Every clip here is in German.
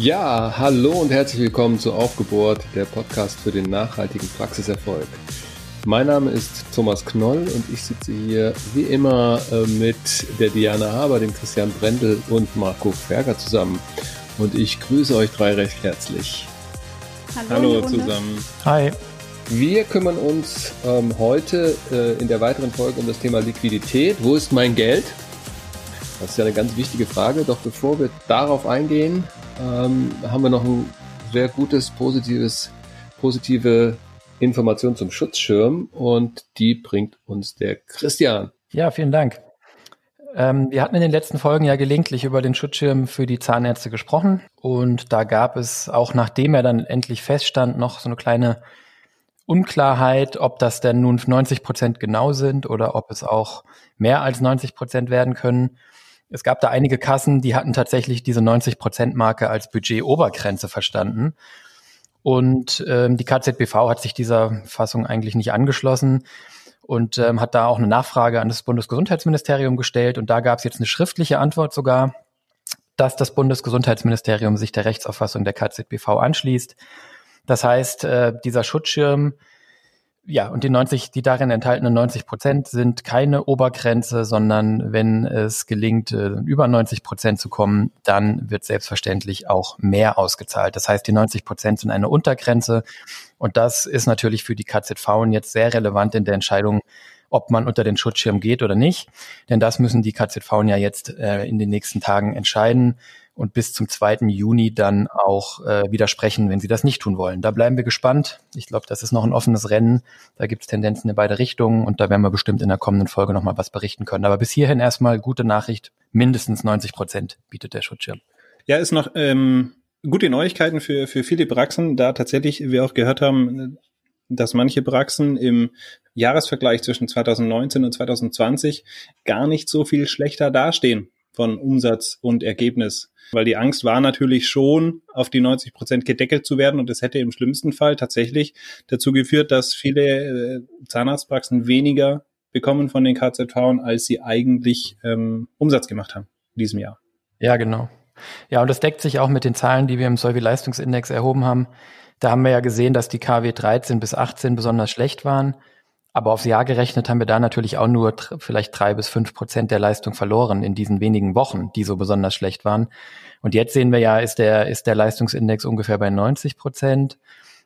Ja, hallo und herzlich willkommen zu Aufgebohrt, der Podcast für den nachhaltigen Praxiserfolg. Mein Name ist Thomas Knoll und ich sitze hier wie immer äh, mit der Diana Haber, dem Christian Brendel und Marco Ferger zusammen. Und ich grüße euch drei recht herzlich. Hallo, Hallo zusammen. Hi. Wir kümmern uns ähm, heute äh, in der weiteren Folge um das Thema Liquidität. Wo ist mein Geld? Das ist ja eine ganz wichtige Frage. Doch bevor wir darauf eingehen, ähm, haben wir noch ein sehr gutes, positives, positive Information zum Schutzschirm und die bringt uns der Christian. Ja, vielen Dank. Ähm, wir hatten in den letzten Folgen ja gelegentlich über den Schutzschirm für die Zahnärzte gesprochen und da gab es auch nachdem er dann endlich feststand noch so eine kleine Unklarheit, ob das denn nun 90 Prozent genau sind oder ob es auch mehr als 90 Prozent werden können. Es gab da einige Kassen, die hatten tatsächlich diese 90-Prozent-Marke als Budget-Obergrenze verstanden. Und ähm, die KZBV hat sich dieser Fassung eigentlich nicht angeschlossen und ähm, hat da auch eine Nachfrage an das Bundesgesundheitsministerium gestellt. Und da gab es jetzt eine schriftliche Antwort sogar, dass das Bundesgesundheitsministerium sich der Rechtsauffassung der KZBV anschließt. Das heißt, äh, dieser Schutzschirm ja, und die 90, die darin enthaltenen 90 Prozent sind keine Obergrenze, sondern wenn es gelingt, äh, über 90 Prozent zu kommen, dann wird selbstverständlich auch mehr ausgezahlt. Das heißt, die 90 Prozent sind eine Untergrenze. Und das ist natürlich für die KZV jetzt sehr relevant in der Entscheidung, ob man unter den Schutzschirm geht oder nicht. Denn das müssen die KZV ja jetzt äh, in den nächsten Tagen entscheiden und bis zum 2. Juni dann auch äh, widersprechen, wenn sie das nicht tun wollen. Da bleiben wir gespannt. Ich glaube, das ist noch ein offenes Rennen. Da gibt es Tendenzen in beide Richtungen und da werden wir bestimmt in der kommenden Folge nochmal was berichten können. Aber bis hierhin erstmal gute Nachricht. Mindestens 90 Prozent bietet der Schutzschirm. Ja, ist noch ähm, gute Neuigkeiten für, für viele Praxen, da tatsächlich wir auch gehört haben, dass manche Praxen im Jahresvergleich zwischen 2019 und 2020 gar nicht so viel schlechter dastehen von Umsatz und Ergebnis. Weil die Angst war natürlich schon, auf die 90 Prozent gedeckelt zu werden. Und das hätte im schlimmsten Fall tatsächlich dazu geführt, dass viele äh, Zahnarztpraxen weniger bekommen von den KZV, als sie eigentlich ähm, Umsatz gemacht haben in diesem Jahr. Ja, genau. Ja, und das deckt sich auch mit den Zahlen, die wir im Solvi-Leistungsindex erhoben haben. Da haben wir ja gesehen, dass die KW 13 bis 18 besonders schlecht waren. Aber aufs Jahr gerechnet haben wir da natürlich auch nur vielleicht drei bis fünf Prozent der Leistung verloren in diesen wenigen Wochen, die so besonders schlecht waren. Und jetzt sehen wir ja, ist der, ist der Leistungsindex ungefähr bei 90 Prozent.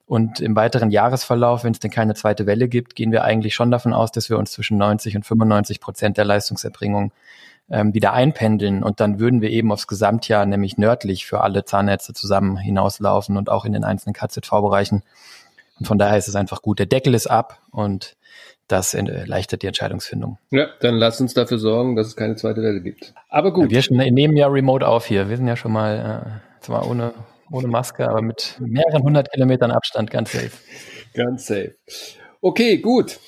Und im weiteren Jahresverlauf, wenn es denn keine zweite Welle gibt, gehen wir eigentlich schon davon aus, dass wir uns zwischen 90 und 95 Prozent der Leistungserbringung ähm, wieder einpendeln. Und dann würden wir eben aufs Gesamtjahr, nämlich nördlich für alle Zahnärzte zusammen hinauslaufen und auch in den einzelnen KZV-Bereichen. Und von daher ist es einfach gut. Der Deckel ist ab und das erleichtert die Entscheidungsfindung. Ja, dann lass uns dafür sorgen, dass es keine zweite Welle gibt. Aber gut. Ja, wir nehmen ja remote auf hier. Wir sind ja schon mal, äh, zwar ohne, ohne Maske, aber mit mehreren hundert Kilometern Abstand ganz safe. Ganz safe. Okay, gut.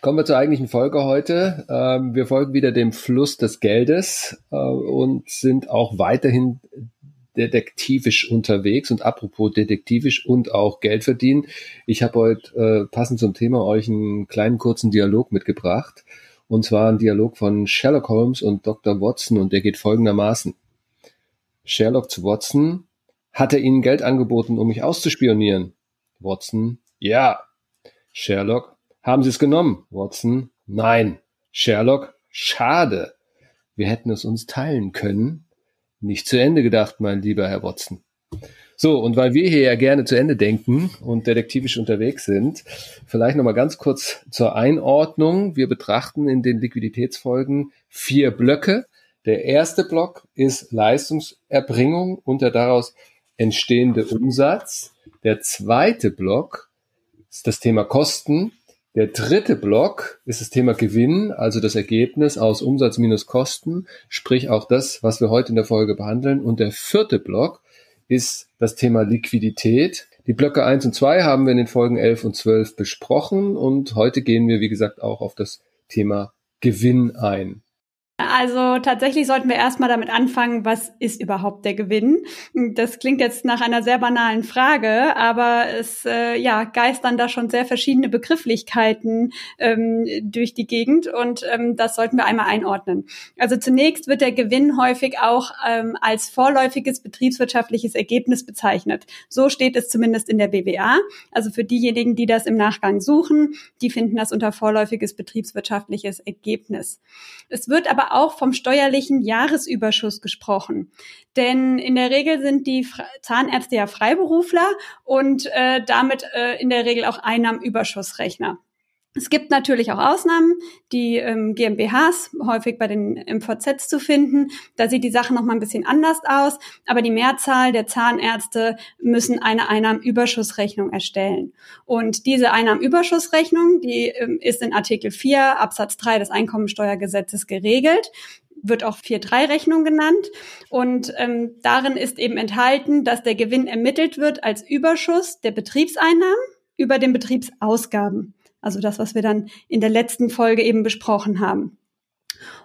Kommen wir zur eigentlichen Folge heute. Ähm, wir folgen wieder dem Fluss des Geldes äh, und sind auch weiterhin detektivisch unterwegs und apropos detektivisch und auch Geld verdienen. Ich habe heute äh, passend zum Thema euch einen kleinen kurzen Dialog mitgebracht. Und zwar ein Dialog von Sherlock Holmes und Dr. Watson und der geht folgendermaßen. Sherlock zu Watson, hat er Ihnen Geld angeboten, um mich auszuspionieren? Watson, ja. Sherlock, haben Sie es genommen? Watson, nein. Sherlock, schade. Wir hätten es uns teilen können nicht zu Ende gedacht, mein lieber Herr Watson. So, und weil wir hier ja gerne zu Ende denken und detektivisch unterwegs sind, vielleicht nochmal ganz kurz zur Einordnung. Wir betrachten in den Liquiditätsfolgen vier Blöcke. Der erste Block ist Leistungserbringung und der daraus entstehende Umsatz. Der zweite Block ist das Thema Kosten. Der dritte Block ist das Thema Gewinn, also das Ergebnis aus Umsatz minus Kosten, sprich auch das, was wir heute in der Folge behandeln. Und der vierte Block ist das Thema Liquidität. Die Blöcke eins und zwei haben wir in den Folgen elf und zwölf besprochen und heute gehen wir, wie gesagt, auch auf das Thema Gewinn ein. Also tatsächlich sollten wir erstmal damit anfangen, was ist überhaupt der Gewinn? Das klingt jetzt nach einer sehr banalen Frage, aber es äh, ja, geistern da schon sehr verschiedene Begrifflichkeiten ähm, durch die Gegend und ähm, das sollten wir einmal einordnen. Also zunächst wird der Gewinn häufig auch ähm, als vorläufiges betriebswirtschaftliches Ergebnis bezeichnet. So steht es zumindest in der BWA. Also für diejenigen, die das im Nachgang suchen, die finden das unter vorläufiges betriebswirtschaftliches Ergebnis. Es wird aber auch vom steuerlichen Jahresüberschuss gesprochen. Denn in der Regel sind die Zahnärzte ja Freiberufler und äh, damit äh, in der Regel auch Einnahmenüberschussrechner. Es gibt natürlich auch Ausnahmen, die ähm, GmbHs häufig bei den MVZs zu finden. Da sieht die Sache noch mal ein bisschen anders aus, aber die Mehrzahl der Zahnärzte müssen eine Einnahmenüberschussrechnung erstellen. Und diese Einnahmenüberschussrechnung, die ähm, ist in Artikel 4 Absatz 3 des Einkommensteuergesetzes geregelt wird auch 4-3-Rechnung genannt. Und ähm, darin ist eben enthalten, dass der Gewinn ermittelt wird als Überschuss der Betriebseinnahmen über den Betriebsausgaben. Also das, was wir dann in der letzten Folge eben besprochen haben.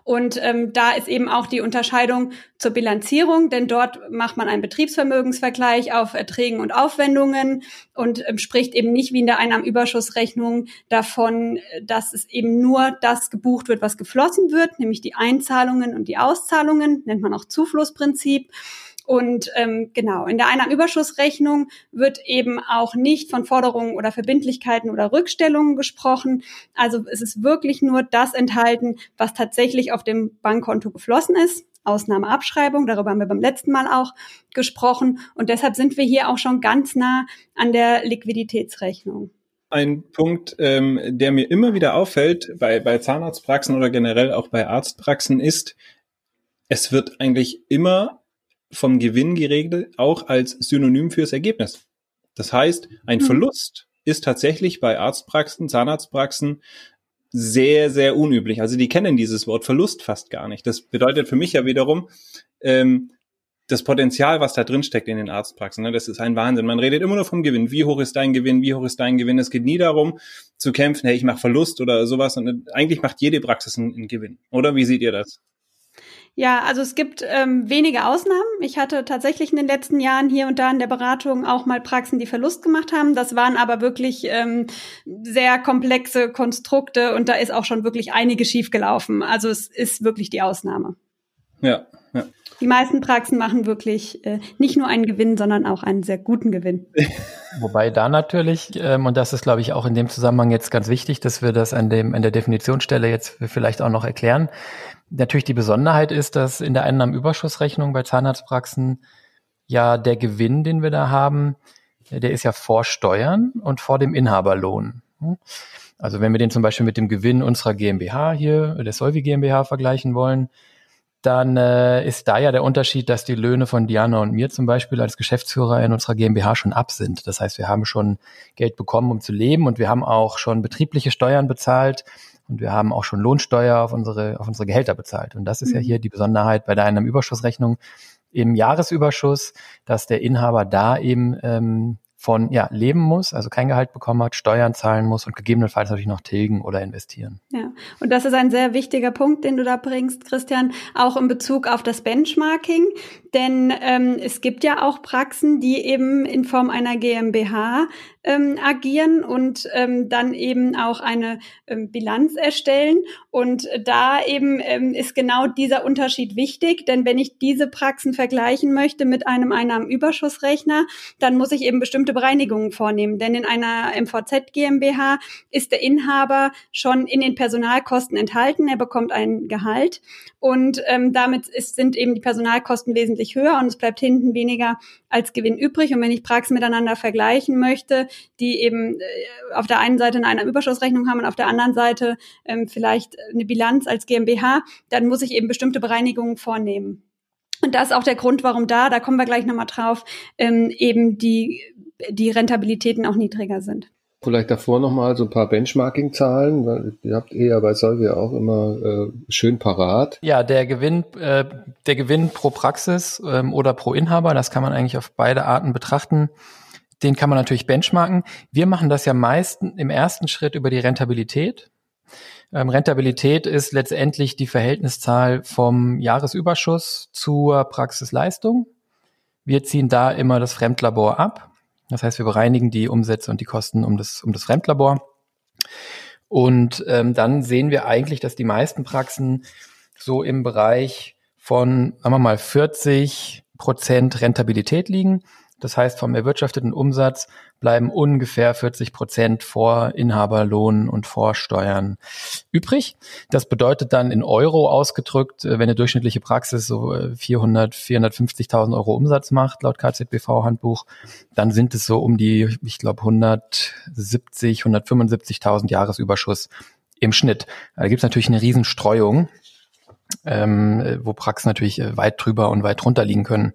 Und ähm, da ist eben auch die Unterscheidung zur Bilanzierung, denn dort macht man einen Betriebsvermögensvergleich auf Erträgen und Aufwendungen und ähm, spricht eben nicht wie in der Einnahmenüberschussrechnung davon, dass es eben nur das gebucht wird, was geflossen wird, nämlich die Einzahlungen und die Auszahlungen, nennt man auch Zuflussprinzip. Und ähm, genau, in der Einnahmenüberschussrechnung wird eben auch nicht von Forderungen oder Verbindlichkeiten oder Rückstellungen gesprochen. Also es ist wirklich nur das enthalten, was tatsächlich auf dem Bankkonto geflossen ist. Ausnahmeabschreibung, darüber haben wir beim letzten Mal auch gesprochen. Und deshalb sind wir hier auch schon ganz nah an der Liquiditätsrechnung ein Punkt, ähm, der mir immer wieder auffällt bei, bei Zahnarztpraxen oder generell auch bei Arztpraxen ist, es wird eigentlich immer vom Gewinn geregelt, auch als Synonym fürs Ergebnis. Das heißt, ein mhm. Verlust ist tatsächlich bei Arztpraxen, Zahnarztpraxen sehr, sehr unüblich. Also die kennen dieses Wort Verlust fast gar nicht. Das bedeutet für mich ja wiederum, ähm, das Potenzial, was da drin steckt in den Arztpraxen, ne, das ist ein Wahnsinn. Man redet immer nur vom Gewinn. Wie hoch ist dein Gewinn? Wie hoch ist dein Gewinn? Es geht nie darum zu kämpfen, hey, ich mache Verlust oder sowas. Und eigentlich macht jede Praxis einen, einen Gewinn. Oder wie seht ihr das? Ja, also es gibt ähm, wenige Ausnahmen. Ich hatte tatsächlich in den letzten Jahren hier und da in der Beratung auch mal Praxen, die Verlust gemacht haben. Das waren aber wirklich ähm, sehr komplexe Konstrukte und da ist auch schon wirklich einiges schiefgelaufen. Also es ist wirklich die Ausnahme. Ja, ja. Die meisten Praxen machen wirklich äh, nicht nur einen Gewinn, sondern auch einen sehr guten Gewinn. Wobei da natürlich, ähm, und das ist, glaube ich, auch in dem Zusammenhang jetzt ganz wichtig, dass wir das an, dem, an der Definitionsstelle jetzt vielleicht auch noch erklären. Natürlich die Besonderheit ist, dass in der Einnahmenüberschussrechnung bei Zahnarztpraxen ja der Gewinn, den wir da haben, der ist ja vor Steuern und vor dem Inhaberlohn. Also wenn wir den zum Beispiel mit dem Gewinn unserer GmbH hier, der Solvi GmbH vergleichen wollen, dann äh, ist da ja der Unterschied, dass die Löhne von Diana und mir zum Beispiel als Geschäftsführer in unserer GmbH schon ab sind. Das heißt, wir haben schon Geld bekommen, um zu leben und wir haben auch schon betriebliche Steuern bezahlt und wir haben auch schon Lohnsteuer auf unsere, auf unsere Gehälter bezahlt. Und das ist mhm. ja hier die Besonderheit bei der Einnahmenüberschussrechnung im Jahresüberschuss, dass der Inhaber da eben ähm, von ja, leben muss, also kein Gehalt bekommen hat, Steuern zahlen muss und gegebenenfalls natürlich noch tilgen oder investieren. Ja, und das ist ein sehr wichtiger Punkt, den du da bringst, Christian, auch in Bezug auf das Benchmarking. Denn ähm, es gibt ja auch Praxen, die eben in Form einer GmbH ähm, agieren und ähm, dann eben auch eine ähm, Bilanz erstellen. Und da eben ähm, ist genau dieser Unterschied wichtig, denn wenn ich diese Praxen vergleichen möchte mit einem Einnahmenüberschussrechner, dann muss ich eben bestimmte Bereinigungen vornehmen. Denn in einer MVZ GmbH ist der Inhaber schon in den Personalkosten enthalten. Er bekommt ein Gehalt und ähm, damit ist, sind eben die Personalkosten wesentlich höher und es bleibt hinten weniger als Gewinn übrig. Und wenn ich Praxen miteinander vergleichen möchte, die eben äh, auf der einen Seite eine Überschussrechnung haben und auf der anderen Seite ähm, vielleicht eine Bilanz als GmbH, dann muss ich eben bestimmte Bereinigungen vornehmen. Und das ist auch der Grund, warum da, da kommen wir gleich nochmal drauf, ähm, eben die, die Rentabilitäten auch niedriger sind. Vielleicht davor nochmal so ein paar Benchmarking-Zahlen, weil ihr habt eher bei Solvia auch immer äh, schön parat. Ja, der Gewinn, äh, der Gewinn pro Praxis ähm, oder pro Inhaber, das kann man eigentlich auf beide Arten betrachten. Den kann man natürlich benchmarken. Wir machen das ja meist im ersten Schritt über die Rentabilität. Ähm, Rentabilität ist letztendlich die Verhältniszahl vom Jahresüberschuss zur Praxisleistung. Wir ziehen da immer das Fremdlabor ab. Das heißt, wir bereinigen die Umsätze und die Kosten um das, um das Fremdlabor. Und ähm, dann sehen wir eigentlich, dass die meisten Praxen so im Bereich von, sagen wir mal, 40 Prozent Rentabilität liegen. Das heißt, vom erwirtschafteten Umsatz bleiben ungefähr 40 Prozent vor Inhaberlohn und Vorsteuern übrig. Das bedeutet dann in Euro ausgedrückt, äh, wenn eine durchschnittliche Praxis so 400, äh, 450.000 Euro Umsatz macht, laut KZBV-Handbuch, dann sind es so um die, ich glaube, 170, 175.000 Jahresüberschuss im Schnitt. Da gibt es natürlich eine Riesenstreuung, ähm, wo Praxen natürlich äh, weit drüber und weit drunter liegen können.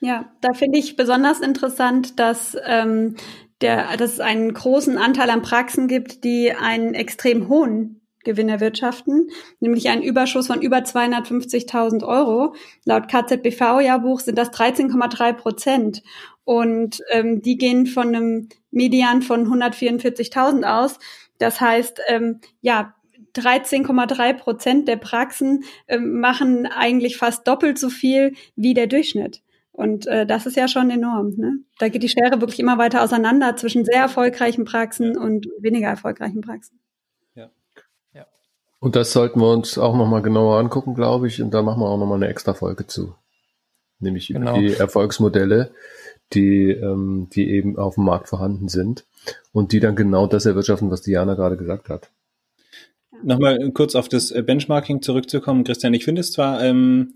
Ja, da finde ich besonders interessant, dass, ähm, der, dass es einen großen Anteil an Praxen gibt, die einen extrem hohen Gewinn erwirtschaften, nämlich einen Überschuss von über 250.000 Euro. Laut KZBV-Jahrbuch sind das 13,3 Prozent. Und ähm, die gehen von einem Median von 144.000 aus. Das heißt, ähm, ja, 13,3 Prozent der Praxen ähm, machen eigentlich fast doppelt so viel wie der Durchschnitt. Und äh, das ist ja schon enorm. Ne? Da geht die Schere wirklich immer weiter auseinander zwischen sehr erfolgreichen Praxen und weniger erfolgreichen Praxen. Ja. ja. Und das sollten wir uns auch nochmal genauer angucken, glaube ich. Und da machen wir auch nochmal eine extra Folge zu. Nämlich genau. über die Erfolgsmodelle, die, ähm, die eben auf dem Markt vorhanden sind und die dann genau das erwirtschaften, was Diana gerade gesagt hat. Nochmal kurz auf das Benchmarking zurückzukommen, Christian. Ich finde es zwar ähm,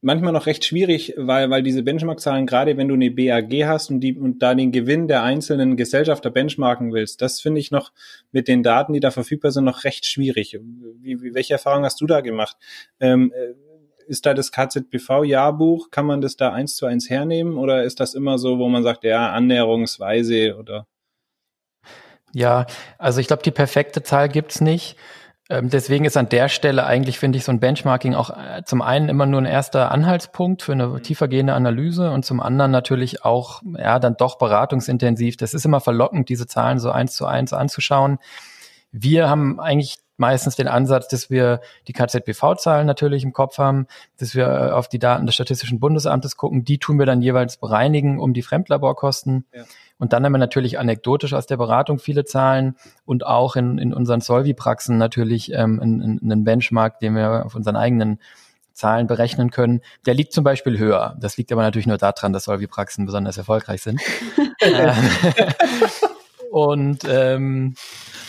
manchmal noch recht schwierig, weil, weil diese Benchmark-Zahlen, gerade wenn du eine BAG hast und, die, und da den Gewinn der einzelnen Gesellschafter benchmarken willst, das finde ich noch mit den Daten, die da verfügbar sind, noch recht schwierig. Wie, wie, welche Erfahrungen hast du da gemacht? Ähm, äh, ist da das KZBV-Jahrbuch, kann man das da eins zu eins hernehmen oder ist das immer so, wo man sagt, ja, annäherungsweise oder? Ja, also ich glaube, die perfekte Zahl gibt's nicht. Ähm, deswegen ist an der Stelle eigentlich, finde ich, so ein Benchmarking auch äh, zum einen immer nur ein erster Anhaltspunkt für eine tiefergehende Analyse und zum anderen natürlich auch, ja, dann doch beratungsintensiv. Das ist immer verlockend, diese Zahlen so eins zu eins anzuschauen. Wir haben eigentlich meistens den Ansatz, dass wir die KZBV-Zahlen natürlich im Kopf haben, dass wir äh, auf die Daten des Statistischen Bundesamtes gucken. Die tun wir dann jeweils bereinigen um die Fremdlaborkosten. Ja. Und dann haben wir natürlich anekdotisch aus der Beratung viele Zahlen und auch in, in unseren Solvi-Praxen natürlich ähm, einen, einen Benchmark, den wir auf unseren eigenen Zahlen berechnen können. Der liegt zum Beispiel höher. Das liegt aber natürlich nur daran, dass Solvi-Praxen besonders erfolgreich sind. Äh, und ähm,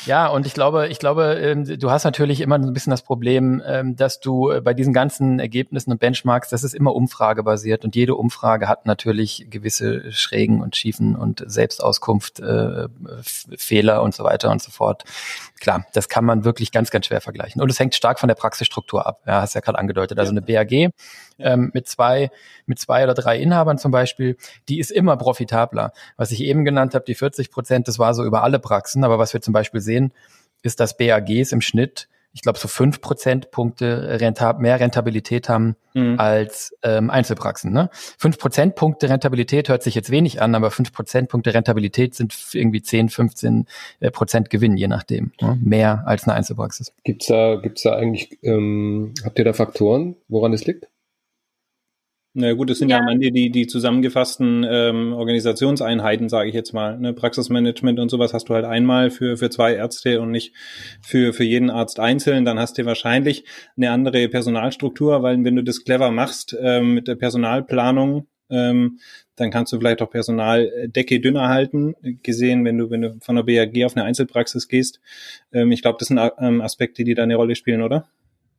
ja, und ich glaube, ich glaube, ähm, du hast natürlich immer ein bisschen das Problem, ähm, dass du bei diesen ganzen Ergebnissen und Benchmarks, das ist immer umfragebasiert und jede Umfrage hat natürlich gewisse Schrägen und Schiefen und Selbstauskunft, äh, Fehler und so weiter und so fort. Klar, das kann man wirklich ganz, ganz schwer vergleichen. Und es hängt stark von der Praxisstruktur ab. Ja, hast ja gerade angedeutet. Also eine BAG ähm, mit zwei, mit zwei oder drei Inhabern zum Beispiel, die ist immer profitabler. Was ich eben genannt habe, die 40 Prozent, das war so über alle Praxen. Aber was wir zum Beispiel sehen, ist, dass BAGs im Schnitt ich glaube, so fünf Prozentpunkte rentab mehr Rentabilität haben mhm. als ähm, Einzelpraxen. Ne? Fünf Prozentpunkte Rentabilität hört sich jetzt wenig an, aber fünf Prozentpunkte Rentabilität sind irgendwie 10, 15 äh, Prozent Gewinn, je nachdem. Ne? Mehr als eine Einzelpraxis. Gibt's da, gibt's da eigentlich, ähm, habt ihr da Faktoren, woran es liegt? Na gut, das sind ja, ja am Ende die, die zusammengefassten ähm, Organisationseinheiten, sage ich jetzt mal. Ne? Praxismanagement und sowas hast du halt einmal für, für zwei Ärzte und nicht für, für jeden Arzt einzeln. Dann hast du wahrscheinlich eine andere Personalstruktur, weil wenn du das clever machst ähm, mit der Personalplanung, ähm, dann kannst du vielleicht auch Personaldecke dünner halten, gesehen, wenn du, wenn du von der BAG auf eine Einzelpraxis gehst. Ähm, ich glaube, das sind ähm, Aspekte, die da eine Rolle spielen, oder?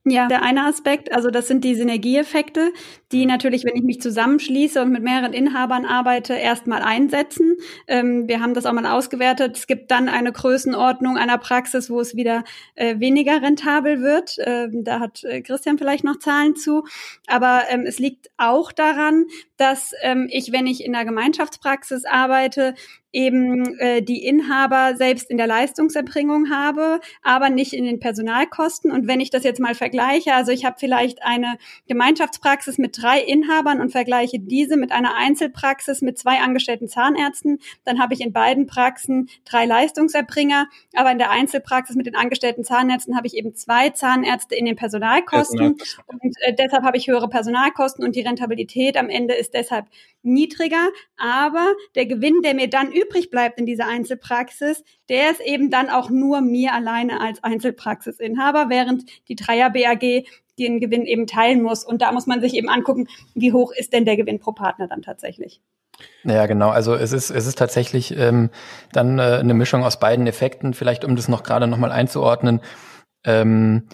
Ja, der eine Aspekt, also das sind die Synergieeffekte, die natürlich, wenn ich mich zusammenschließe und mit mehreren Inhabern arbeite, erstmal einsetzen. Ähm, wir haben das auch mal ausgewertet. Es gibt dann eine Größenordnung einer Praxis, wo es wieder äh, weniger rentabel wird. Ähm, da hat äh, Christian vielleicht noch Zahlen zu. Aber ähm, es liegt auch daran, dass ähm, ich, wenn ich in der Gemeinschaftspraxis arbeite, eben äh, die Inhaber selbst in der Leistungserbringung habe, aber nicht in den Personalkosten. Und wenn ich das jetzt mal vergleiche, also ich habe vielleicht eine Gemeinschaftspraxis mit drei Inhabern und vergleiche diese mit einer Einzelpraxis mit zwei angestellten Zahnärzten, dann habe ich in beiden Praxen drei Leistungserbringer, aber in der Einzelpraxis mit den angestellten Zahnärzten habe ich eben zwei Zahnärzte in den Personalkosten. Und äh, deshalb habe ich höhere Personalkosten und die Rentabilität am Ende ist deshalb niedriger, aber der Gewinn, der mir dann übrig bleibt in dieser Einzelpraxis, der ist eben dann auch nur mir alleine als Einzelpraxisinhaber, während die Dreier BAG den Gewinn eben teilen muss. Und da muss man sich eben angucken, wie hoch ist denn der Gewinn pro Partner dann tatsächlich. Ja, genau. Also es ist, es ist tatsächlich ähm, dann äh, eine Mischung aus beiden Effekten. Vielleicht, um das noch gerade nochmal einzuordnen. Ähm,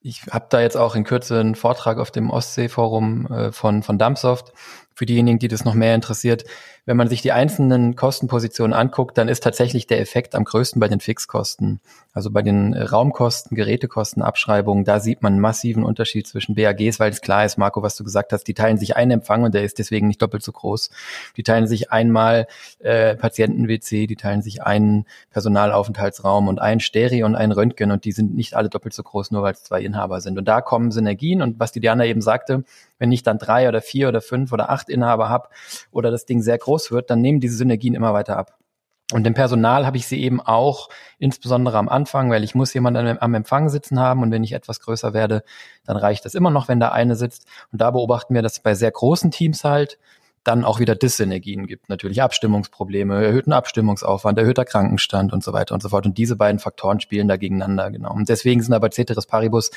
ich habe da jetzt auch in Kürze einen Vortrag auf dem Ostsee-Forum äh, von, von Dumpsoft für diejenigen, die das noch mehr interessiert, wenn man sich die einzelnen Kostenpositionen anguckt, dann ist tatsächlich der Effekt am größten bei den Fixkosten. Also bei den Raumkosten, Gerätekosten, Abschreibungen, da sieht man einen massiven Unterschied zwischen BAGs, weil es klar ist, Marco, was du gesagt hast, die teilen sich einen Empfang und der ist deswegen nicht doppelt so groß. Die teilen sich einmal äh, Patienten-WC, die teilen sich einen Personalaufenthaltsraum und ein Stereo und ein Röntgen und die sind nicht alle doppelt so groß, nur weil es zwei Inhaber sind. Und da kommen Synergien und was die Diana eben sagte, wenn ich dann drei oder vier oder fünf oder acht Inhaber habe oder das Ding sehr groß wird, dann nehmen diese Synergien immer weiter ab. Und im Personal habe ich sie eben auch, insbesondere am Anfang, weil ich muss jemanden am Empfang sitzen haben und wenn ich etwas größer werde, dann reicht das immer noch, wenn da eine sitzt. Und da beobachten wir, dass bei sehr großen Teams halt dann auch wieder Dissynergien gibt. Natürlich Abstimmungsprobleme, erhöhten Abstimmungsaufwand, erhöhter Krankenstand und so weiter und so fort. Und diese beiden Faktoren spielen da gegeneinander, genau. Und deswegen sind aber Ceteris Paribus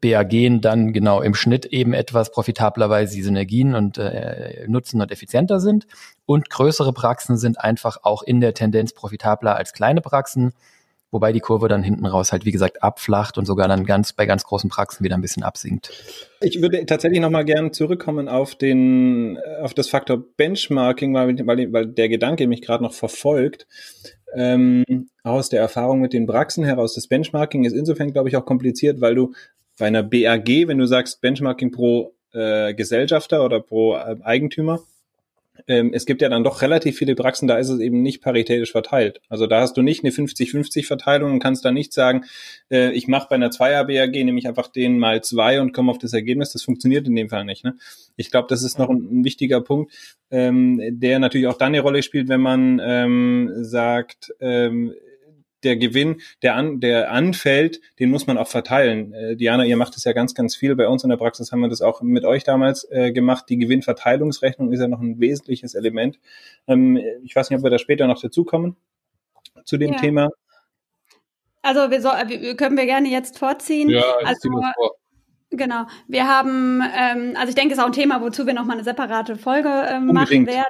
BAG dann genau im Schnitt eben etwas profitabler, weil sie Synergien und äh, Nutzen und effizienter sind. Und größere Praxen sind einfach auch in der Tendenz profitabler als kleine Praxen, wobei die Kurve dann hinten raus halt wie gesagt abflacht und sogar dann ganz bei ganz großen Praxen wieder ein bisschen absinkt. Ich würde tatsächlich nochmal gerne zurückkommen auf den auf das Faktor Benchmarking, weil, weil, weil der Gedanke mich gerade noch verfolgt. Ähm, aus der Erfahrung mit den Praxen heraus. Das Benchmarking ist insofern, glaube ich, auch kompliziert, weil du bei einer BAG, wenn du sagst Benchmarking pro äh, Gesellschafter oder pro äh, Eigentümer, ähm, es gibt ja dann doch relativ viele Praxen, da ist es eben nicht paritätisch verteilt. Also da hast du nicht eine 50-50 Verteilung und kannst da nicht sagen, äh, ich mache bei einer Zweier-BAG, nehme ich einfach den mal zwei und komme auf das Ergebnis. Das funktioniert in dem Fall nicht. Ne? Ich glaube, das ist noch ein, ein wichtiger Punkt, ähm, der natürlich auch dann eine Rolle spielt, wenn man ähm, sagt, ähm, der Gewinn, der, an, der anfällt, den muss man auch verteilen. Äh, Diana, ihr macht es ja ganz, ganz viel. Bei uns in der Praxis haben wir das auch mit euch damals äh, gemacht. Die Gewinnverteilungsrechnung ist ja noch ein wesentliches Element. Ähm, ich weiß nicht, ob wir da später noch dazukommen zu dem ja. Thema. Also wir, so, wir können wir gerne jetzt vorziehen. Ja, also, vor. Genau. Wir haben, ähm, also ich denke, es ist auch ein Thema, wozu wir nochmal eine separate Folge ähm, machen werden.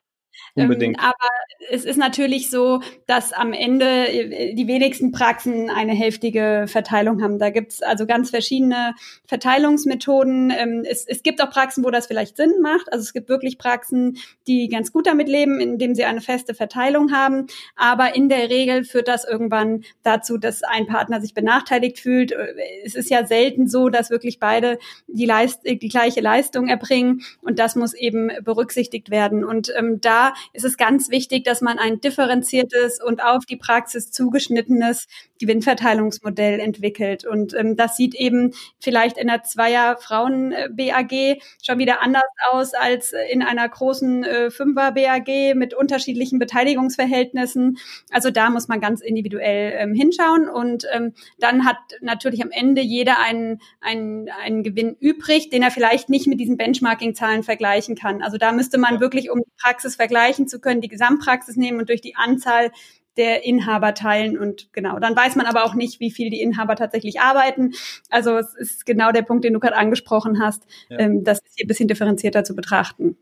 Unbedingt. Ähm, aber es ist natürlich so, dass am Ende äh, die wenigsten Praxen eine hälftige Verteilung haben. Da gibt's also ganz verschiedene Verteilungsmethoden. Ähm, es, es gibt auch Praxen, wo das vielleicht Sinn macht. Also es gibt wirklich Praxen, die ganz gut damit leben, indem sie eine feste Verteilung haben. Aber in der Regel führt das irgendwann dazu, dass ein Partner sich benachteiligt fühlt. Äh, es ist ja selten so, dass wirklich beide die, Leist die gleiche Leistung erbringen. Und das muss eben berücksichtigt werden. Und ähm, da ist es ganz wichtig, dass man ein differenziertes und auf die Praxis zugeschnittenes Gewinnverteilungsmodell entwickelt. Und ähm, das sieht eben vielleicht in einer Zweier-Frauen-BAG schon wieder anders aus als in einer großen äh, Fünfer-BAG mit unterschiedlichen Beteiligungsverhältnissen. Also da muss man ganz individuell ähm, hinschauen. Und ähm, dann hat natürlich am Ende jeder einen, einen, einen Gewinn übrig, den er vielleicht nicht mit diesen Benchmarking-Zahlen vergleichen kann. Also da müsste man wirklich, um die Praxis vergleichen zu können, die Gesamtpraxis nehmen und durch die Anzahl der Inhaber teilen und genau, dann weiß man aber auch nicht, wie viel die Inhaber tatsächlich arbeiten. Also es ist genau der Punkt, den du gerade angesprochen hast, ja. ähm, das hier ein bisschen differenzierter zu betrachten.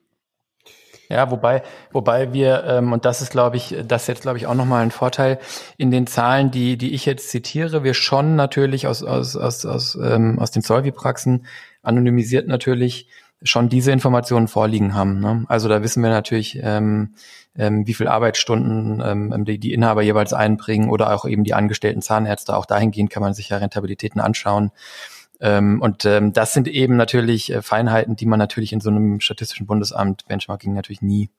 Ja, wobei, wobei wir, ähm, und das ist, glaube ich, das ist jetzt, glaube ich, auch nochmal ein Vorteil, in den Zahlen, die, die ich jetzt zitiere, wir schon natürlich aus, aus, aus, aus, ähm, aus den Solvi-Praxen anonymisiert natürlich schon diese Informationen vorliegen haben. Ne? Also da wissen wir natürlich, ähm, ähm, wie viel Arbeitsstunden ähm, die, die Inhaber jeweils einbringen oder auch eben die angestellten Zahnärzte. Auch dahingehend kann man sich ja Rentabilitäten anschauen. Ähm, und ähm, das sind eben natürlich äh, Feinheiten, die man natürlich in so einem statistischen Bundesamt Benchmarking natürlich nie,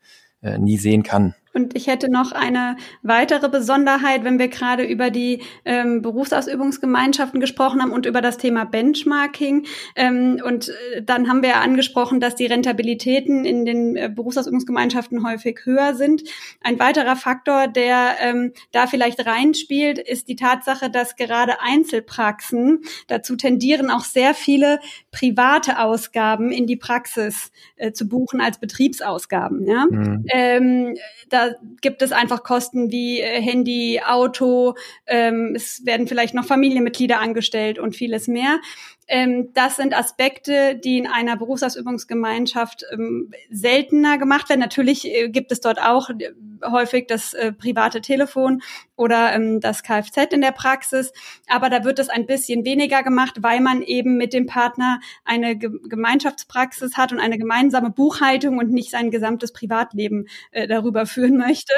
äh, nie sehen kann. Und ich hätte noch eine weitere Besonderheit, wenn wir gerade über die ähm, Berufsausübungsgemeinschaften gesprochen haben und über das Thema Benchmarking. Ähm, und äh, dann haben wir angesprochen, dass die Rentabilitäten in den äh, Berufsausübungsgemeinschaften häufig höher sind. Ein weiterer Faktor, der ähm, da vielleicht reinspielt, ist die Tatsache, dass gerade Einzelpraxen dazu tendieren, auch sehr viele private Ausgaben in die Praxis äh, zu buchen als Betriebsausgaben. Ja? Mhm. Ähm, da gibt es einfach Kosten wie äh, Handy, Auto, ähm, es werden vielleicht noch Familienmitglieder angestellt und vieles mehr. Ähm, das sind Aspekte, die in einer Berufsausübungsgemeinschaft ähm, seltener gemacht werden. Natürlich äh, gibt es dort auch äh, häufig das äh, private Telefon oder ähm, das Kfz in der Praxis, aber da wird es ein bisschen weniger gemacht, weil man eben mit dem Partner eine Ge Gemeinschaftspraxis hat und eine gemeinsame Buchhaltung und nicht sein gesamtes Privatleben äh, darüber führen möchte.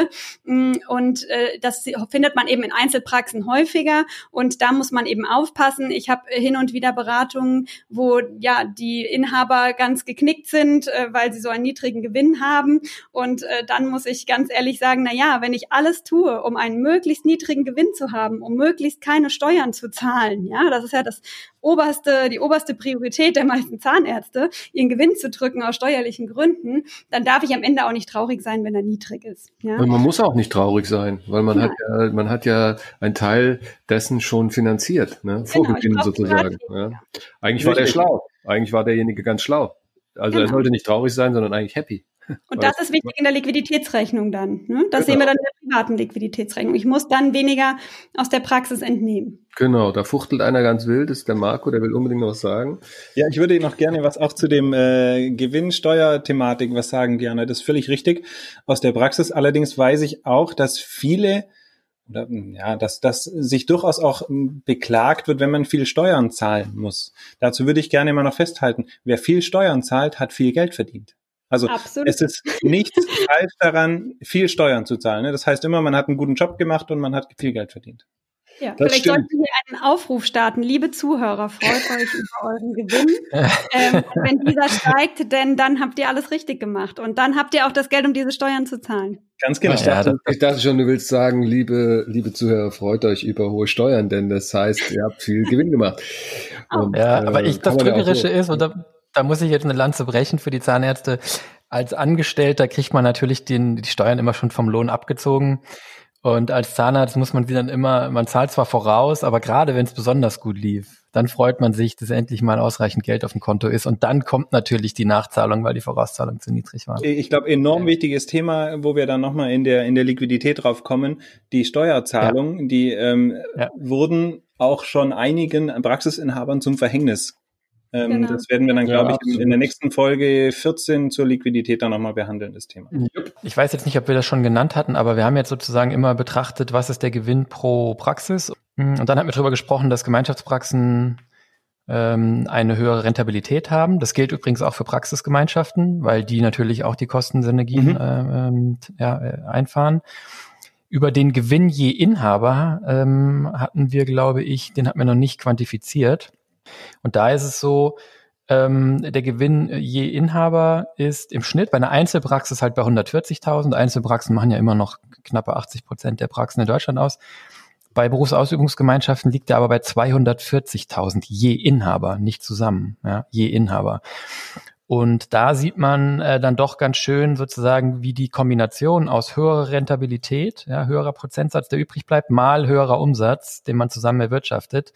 Mm, und äh, das findet man eben in Einzelpraxen häufiger und da muss man eben aufpassen. Ich habe hin und wieder Beratungen, wo ja die Inhaber ganz geknickt sind, äh, weil sie so einen niedrigen Gewinn haben. Und äh, dann muss ich ganz ehrlich sagen, na ja, wenn ich alles tue, um einen möglichst niedrigen Gewinn zu haben, um möglichst keine Steuern zu zahlen, ja, das ist ja das oberste, die oberste Priorität der meisten Zahnärzte, ihren Gewinn zu drücken aus steuerlichen Gründen, dann darf ich am Ende auch nicht traurig sein, wenn er niedrig ist. Ja? Und man muss auch nicht traurig sein, weil man ja. hat ja, man hat ja einen Teil dessen schon finanziert, ne? Genau, Vorgegeben genau, sozusagen. Ja. Eigentlich war der schlau. Eigentlich war derjenige ganz schlau. Also genau. er sollte nicht traurig sein, sondern eigentlich happy. Und das ist wichtig in der Liquiditätsrechnung dann. Ne? Das genau. sehen wir dann in der privaten Liquiditätsrechnung. Ich muss dann weniger aus der Praxis entnehmen. Genau, da fuchtelt einer ganz wild, das ist der Marco, der will unbedingt noch was sagen. Ja, ich würde noch gerne was auch zu dem äh, Gewinnsteuerthematik was sagen, gerne. Das ist völlig richtig aus der Praxis. Allerdings weiß ich auch, dass viele oder ja, dass das sich durchaus auch beklagt wird, wenn man viel Steuern zahlen muss. Dazu würde ich gerne immer noch festhalten, wer viel Steuern zahlt, hat viel Geld verdient. Also Absolut. es ist nichts falsch daran, viel Steuern zu zahlen. Ne? Das heißt immer, man hat einen guten Job gemacht und man hat viel Geld verdient. Ja, das vielleicht stimmt. sollten wir einen Aufruf starten. Liebe Zuhörer, freut euch über euren Gewinn. ähm, wenn dieser steigt, denn dann habt ihr alles richtig gemacht. Und dann habt ihr auch das Geld, um diese Steuern zu zahlen. Ganz genau. Ich dachte, ich dachte schon, du willst sagen, liebe, liebe Zuhörer, freut euch über hohe Steuern, denn das heißt, ihr habt viel Gewinn gemacht. Und, ja, aber ich, äh, das Trügerische ist, und da, da muss ich jetzt eine Lanze brechen für die Zahnärzte. Als Angestellter kriegt man natürlich den, die Steuern immer schon vom Lohn abgezogen. Und als Zahnarzt muss man sie dann immer, man zahlt zwar voraus, aber gerade wenn es besonders gut lief, dann freut man sich, dass endlich mal ausreichend Geld auf dem Konto ist. Und dann kommt natürlich die Nachzahlung, weil die Vorauszahlung zu niedrig war. Ich glaube, enorm wichtiges Thema, wo wir dann nochmal in der, in der Liquidität drauf kommen, die Steuerzahlungen, ja. die ähm, ja. wurden auch schon einigen Praxisinhabern zum Verhängnis ähm, genau. Das werden wir dann, glaube ja, ich, in, in, der nächsten Folge 14 zur Liquidität dann nochmal behandeln, das Thema. Ich weiß jetzt nicht, ob wir das schon genannt hatten, aber wir haben jetzt sozusagen immer betrachtet, was ist der Gewinn pro Praxis. Und dann haben wir darüber gesprochen, dass Gemeinschaftspraxen ähm, eine höhere Rentabilität haben. Das gilt übrigens auch für Praxisgemeinschaften, weil die natürlich auch die Kostensynergien mhm. äh, ähm, ja, äh, einfahren. Über den Gewinn je Inhaber ähm, hatten wir, glaube ich, den hatten wir noch nicht quantifiziert. Und da ist es so, ähm, der Gewinn je Inhaber ist im Schnitt bei einer Einzelpraxis halt bei 140.000. Einzelpraxen machen ja immer noch knappe 80 Prozent der Praxen in Deutschland aus. Bei Berufsausübungsgemeinschaften liegt er aber bei 240.000 je Inhaber, nicht zusammen, ja, je Inhaber. Und da sieht man äh, dann doch ganz schön sozusagen, wie die Kombination aus höherer Rentabilität, ja, höherer Prozentsatz, der übrig bleibt, mal höherer Umsatz, den man zusammen erwirtschaftet,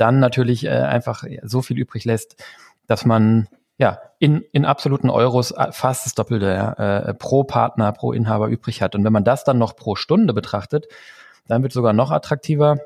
dann natürlich äh, einfach so viel übrig lässt, dass man ja in, in absoluten Euros äh, fast das Doppelte äh, pro Partner, pro Inhaber übrig hat. Und wenn man das dann noch pro Stunde betrachtet, dann wird es sogar noch attraktiver,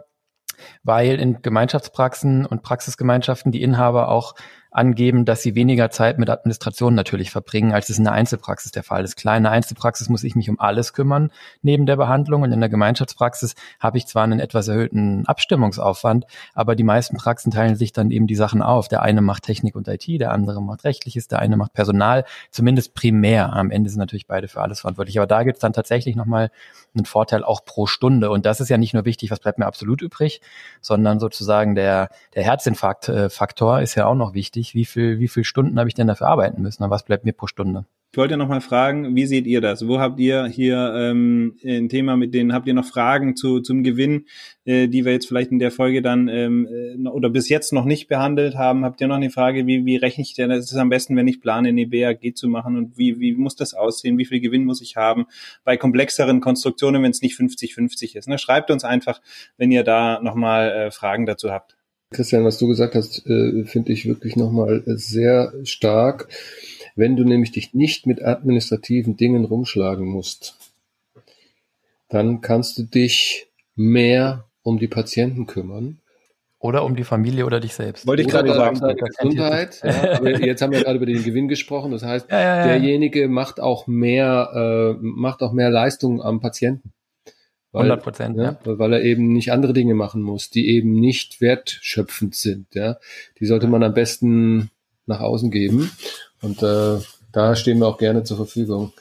weil in Gemeinschaftspraxen und Praxisgemeinschaften die Inhaber auch angeben, dass sie weniger Zeit mit Administration natürlich verbringen, als es in der Einzelpraxis der Fall ist. Klar, in der Einzelpraxis muss ich mich um alles kümmern neben der Behandlung und in der Gemeinschaftspraxis habe ich zwar einen etwas erhöhten Abstimmungsaufwand, aber die meisten Praxen teilen sich dann eben die Sachen auf. Der eine macht Technik und IT, der andere macht Rechtliches, der eine macht Personal, zumindest primär. Am Ende sind natürlich beide für alles verantwortlich. Aber da gibt es dann tatsächlich nochmal einen Vorteil auch pro Stunde. Und das ist ja nicht nur wichtig, was bleibt mir absolut übrig, sondern sozusagen der, der Herzinfarkt-Faktor ist ja auch noch wichtig wichtig, wie viel, wie viel Stunden habe ich denn dafür arbeiten müssen und was bleibt mir pro Stunde? Ich wollte noch mal fragen, wie seht ihr das? Wo habt ihr hier ähm, ein Thema mit denen? Habt ihr noch Fragen zu, zum Gewinn, äh, die wir jetzt vielleicht in der Folge dann ähm, äh, oder bis jetzt noch nicht behandelt haben? Habt ihr noch eine Frage, wie, wie rechne ich denn? Das ist am besten, wenn ich plane, eine BAG zu machen und wie, wie muss das aussehen? Wie viel Gewinn muss ich haben? Bei komplexeren Konstruktionen, wenn es nicht 50-50 ist. Ne? Schreibt uns einfach, wenn ihr da noch mal äh, Fragen dazu habt. Christian, was du gesagt hast, äh, finde ich wirklich nochmal sehr stark. Wenn du nämlich dich nicht mit administrativen Dingen rumschlagen musst, dann kannst du dich mehr um die Patienten kümmern. Oder um die Familie oder dich selbst. Wollte ich gerade sagen. Gesundheit. Ja, aber jetzt haben wir gerade über den Gewinn gesprochen. Das heißt, ja, ja, derjenige macht auch mehr, äh, macht auch mehr Leistung am Patienten. Weil, 100 Prozent, ja, ja. Weil er eben nicht andere Dinge machen muss, die eben nicht wertschöpfend sind. Ja, die sollte man am besten nach außen geben. Und äh, da stehen wir auch gerne zur Verfügung.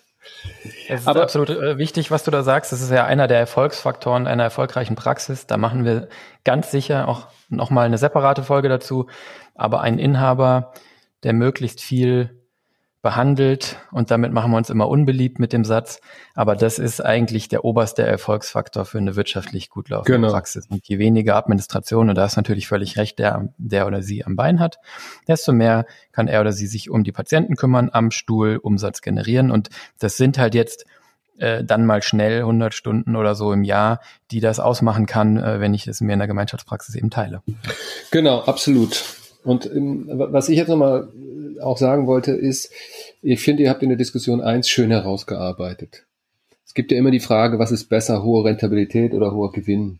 Es ist Aber, absolut äh, wichtig, was du da sagst. Das ist ja einer der Erfolgsfaktoren einer erfolgreichen Praxis. Da machen wir ganz sicher auch nochmal eine separate Folge dazu. Aber ein Inhaber, der möglichst viel behandelt und damit machen wir uns immer unbeliebt mit dem Satz. Aber das ist eigentlich der oberste Erfolgsfaktor für eine wirtschaftlich gut laufende genau. Praxis. Und je weniger Administration, und da ist natürlich völlig recht, der, der oder sie am Bein hat, desto mehr kann er oder sie sich um die Patienten kümmern, am Stuhl Umsatz generieren. Und das sind halt jetzt äh, dann mal schnell 100 Stunden oder so im Jahr, die das ausmachen kann, äh, wenn ich es mir in der Gemeinschaftspraxis eben teile. Genau, absolut. Und ähm, was ich jetzt nochmal auch sagen wollte, ist, ich finde, ihr habt in der Diskussion eins schön herausgearbeitet. Es gibt ja immer die Frage, was ist besser, hohe Rentabilität oder hoher Gewinn?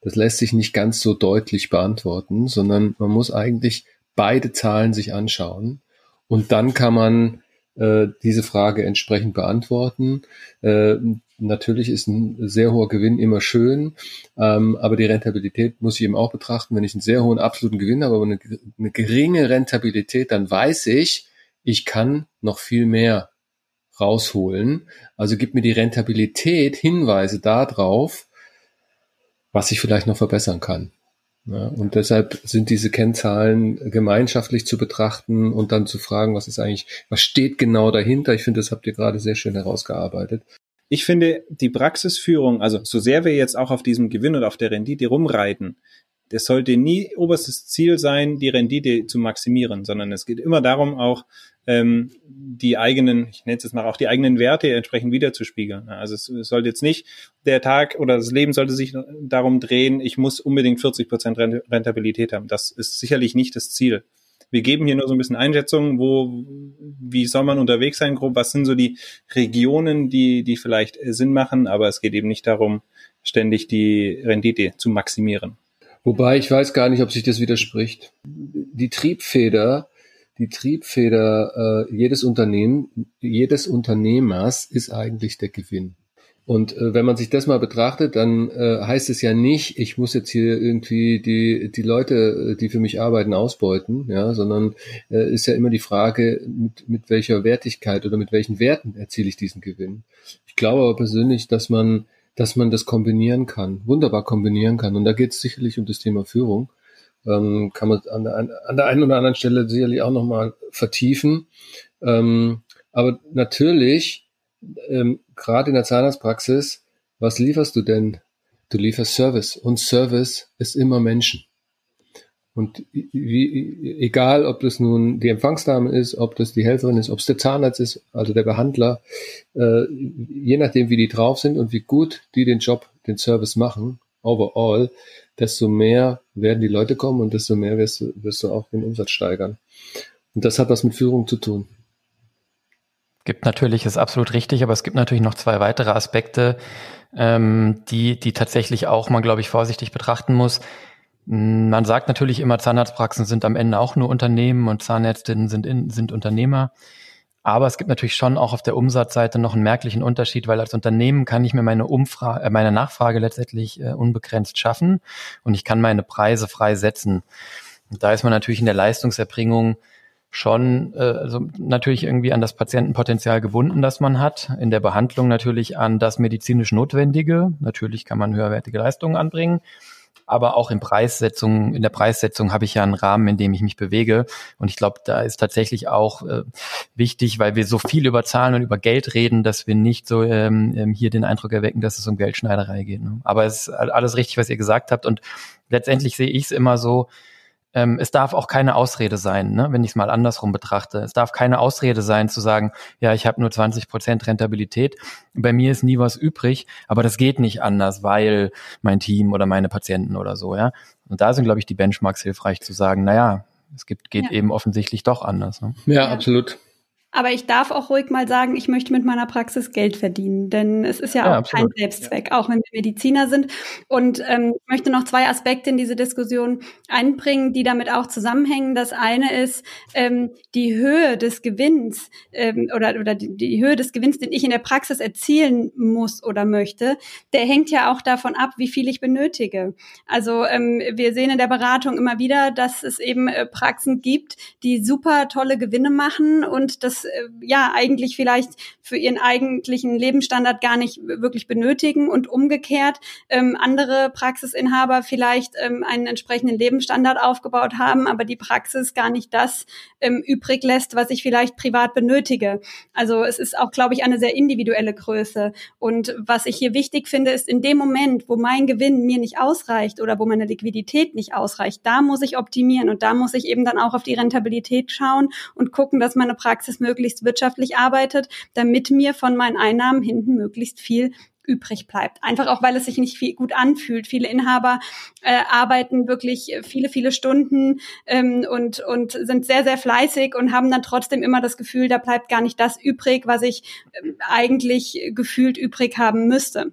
Das lässt sich nicht ganz so deutlich beantworten, sondern man muss eigentlich beide Zahlen sich anschauen und dann kann man äh, diese Frage entsprechend beantworten. Äh, natürlich ist ein sehr hoher Gewinn immer schön, ähm, aber die Rentabilität muss ich eben auch betrachten. Wenn ich einen sehr hohen absoluten Gewinn habe, aber eine, eine geringe Rentabilität, dann weiß ich, ich kann noch viel mehr rausholen. Also gibt mir die Rentabilität Hinweise darauf, was ich vielleicht noch verbessern kann. Ja, und deshalb sind diese Kennzahlen gemeinschaftlich zu betrachten und dann zu fragen, was ist eigentlich, was steht genau dahinter? Ich finde, das habt ihr gerade sehr schön herausgearbeitet. Ich finde, die Praxisführung, also so sehr wir jetzt auch auf diesem Gewinn und auf der Rendite rumreiten, das sollte nie oberstes Ziel sein, die Rendite zu maximieren, sondern es geht immer darum, auch ähm, die eigenen, ich nenne es jetzt mal auch die eigenen Werte entsprechend wiederzuspiegeln. Also es, es sollte jetzt nicht der Tag oder das Leben sollte sich darum drehen, ich muss unbedingt 40 Prozent Rentabilität haben. Das ist sicherlich nicht das Ziel. Wir geben hier nur so ein bisschen Einschätzungen, wo, wie soll man unterwegs sein, grob, was sind so die Regionen, die, die vielleicht Sinn machen, aber es geht eben nicht darum, ständig die Rendite zu maximieren. Wobei ich weiß gar nicht, ob sich das widerspricht. Die Triebfeder die Triebfeder äh, jedes Unternehmen, jedes Unternehmers ist eigentlich der Gewinn. Und äh, wenn man sich das mal betrachtet, dann äh, heißt es ja nicht, ich muss jetzt hier irgendwie die, die Leute, äh, die für mich arbeiten, ausbeuten, ja, sondern äh, ist ja immer die Frage, mit, mit welcher Wertigkeit oder mit welchen Werten erziele ich diesen Gewinn. Ich glaube aber persönlich, dass man, dass man das kombinieren kann, wunderbar kombinieren kann. Und da geht es sicherlich um das Thema Führung ähm, kann man an der, an der einen oder anderen Stelle sicherlich auch nochmal vertiefen. Ähm, aber natürlich, ähm, gerade in der Zahnarztpraxis, was lieferst du denn? Du lieferst Service und Service ist immer Menschen. Und wie, egal, ob das nun die Empfangsdame ist, ob das die Helferin ist, ob es der Zahnarzt ist, also der Behandler, äh, je nachdem, wie die drauf sind und wie gut die den Job, den Service machen, overall, desto mehr werden die Leute kommen und desto mehr wirst du, wirst du auch den Umsatz steigern. Und das hat was mit Führung zu tun. Gibt natürlich, ist absolut richtig, aber es gibt natürlich noch zwei weitere Aspekte, ähm, die, die tatsächlich auch man, glaube ich, vorsichtig betrachten muss. Man sagt natürlich immer, Zahnarztpraxen sind am Ende auch nur Unternehmen und Zahnärztinnen sind, in, sind Unternehmer. Aber es gibt natürlich schon auch auf der Umsatzseite noch einen merklichen Unterschied, weil als Unternehmen kann ich mir meine Umfrage, äh, meine Nachfrage letztendlich äh, unbegrenzt schaffen und ich kann meine Preise frei setzen. Und da ist man natürlich in der Leistungserbringung schon äh, also natürlich irgendwie an das Patientenpotenzial gebunden, das man hat. In der Behandlung natürlich an das medizinisch Notwendige. Natürlich kann man höherwertige Leistungen anbringen. Aber auch in Preissetzung, in der Preissetzung habe ich ja einen Rahmen, in dem ich mich bewege. Und ich glaube, da ist tatsächlich auch äh, wichtig, weil wir so viel über Zahlen und über Geld reden, dass wir nicht so ähm, ähm hier den Eindruck erwecken, dass es um Geldschneiderei geht. Ne? Aber es ist alles richtig, was ihr gesagt habt. Und letztendlich sehe ich es immer so, ähm, es darf auch keine Ausrede sein, ne, wenn ich es mal andersrum betrachte. Es darf keine Ausrede sein zu sagen, ja, ich habe nur 20 Prozent Rentabilität, bei mir ist nie was übrig, aber das geht nicht anders, weil mein Team oder meine Patienten oder so, ja. Und da sind, glaube ich, die Benchmarks hilfreich zu sagen, naja, es gibt, geht ja. eben offensichtlich doch anders. Ne? Ja, ja, absolut. Aber ich darf auch ruhig mal sagen, ich möchte mit meiner Praxis Geld verdienen, denn es ist ja, ja auch absolut. kein Selbstzweck, auch wenn wir Mediziner sind. Und ähm, ich möchte noch zwei Aspekte in diese Diskussion einbringen, die damit auch zusammenhängen. Das eine ist ähm, die Höhe des Gewinns ähm, oder, oder die, die Höhe des Gewinns, den ich in der Praxis erzielen muss oder möchte, der hängt ja auch davon ab, wie viel ich benötige. Also ähm, wir sehen in der Beratung immer wieder, dass es eben äh, Praxen gibt, die super tolle Gewinne machen und das äh, ja eigentlich vielleicht für ihren eigentlichen Lebensstandard gar nicht wirklich benötigen und umgekehrt ähm, andere Praxisinhaber vielleicht ähm, einen entsprechenden Lebensstandard aufgebaut haben, aber die Praxis gar nicht das ähm, übrig lässt, was ich vielleicht privat benötige. Also es ist auch, glaube ich, eine sehr individuelle Größe. Und was ich hier wichtig finde, ist in dem Moment, wo mein Gewinn mir nicht ausreicht oder wo meine Liquidität nicht ausreicht, da muss ich optimieren und da muss ich eben dann auch auf die Rentabilität schauen und gucken, dass meine Praxis möglichst wirtschaftlich arbeitet, damit mir von meinen Einnahmen hinten möglichst viel übrig bleibt. Einfach auch, weil es sich nicht viel gut anfühlt. Viele Inhaber äh, arbeiten wirklich viele, viele Stunden ähm, und, und sind sehr, sehr fleißig und haben dann trotzdem immer das Gefühl, da bleibt gar nicht das übrig, was ich äh, eigentlich gefühlt übrig haben müsste.